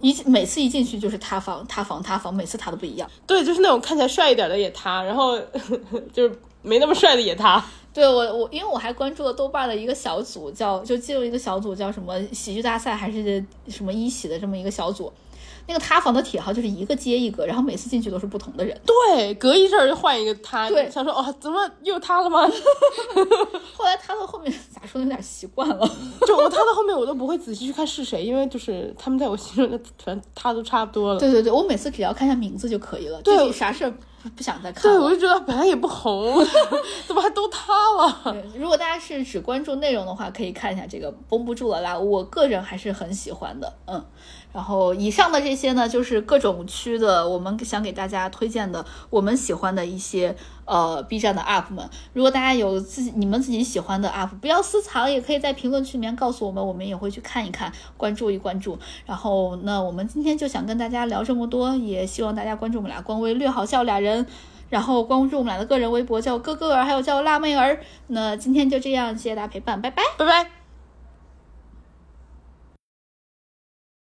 一每次一进去就是塌房塌房塌房，每次塌的不一样。对，就是那种看起来帅一点的也塌，然后 就是没那么帅的也塌。对我我因为我还关注了豆瓣的一个小组，叫就进入一个小组叫什么喜剧大赛还是什么一喜的这么一个小组，那个塌房的铁号就是一个接一个，然后每次进去都是不同的人，对，隔一阵儿就换一个塌，对，想说哦怎么又塌了吗？后来塌到后面 咋说有点习惯了，就我塌到后面我都不会仔细去看是谁，因为就是他们在我心中的反正塌都差不多了。对对对，我每次只要看一下名字就可以了，对，啥事儿。不想再看了。对，我就觉得本来也不红，怎么还都塌了？如果大家是只关注内容的话，可以看一下这个绷不住了啦。我个人还是很喜欢的，嗯。然后以上的这些呢，就是各种区的我们想给大家推荐的我们喜欢的一些呃 B 站的 UP 们。如果大家有自己你们自己喜欢的 UP，不要私藏，也可以在评论区里面告诉我们，我们也会去看一看，关注一关注。然后那我们今天就想跟大家聊这么多，也希望大家关注我们俩官微“略好笑俩人”，然后关注我们俩的个人微博，叫哥哥儿，还有叫辣妹儿。那今天就这样，谢谢大家陪伴，拜拜，拜拜。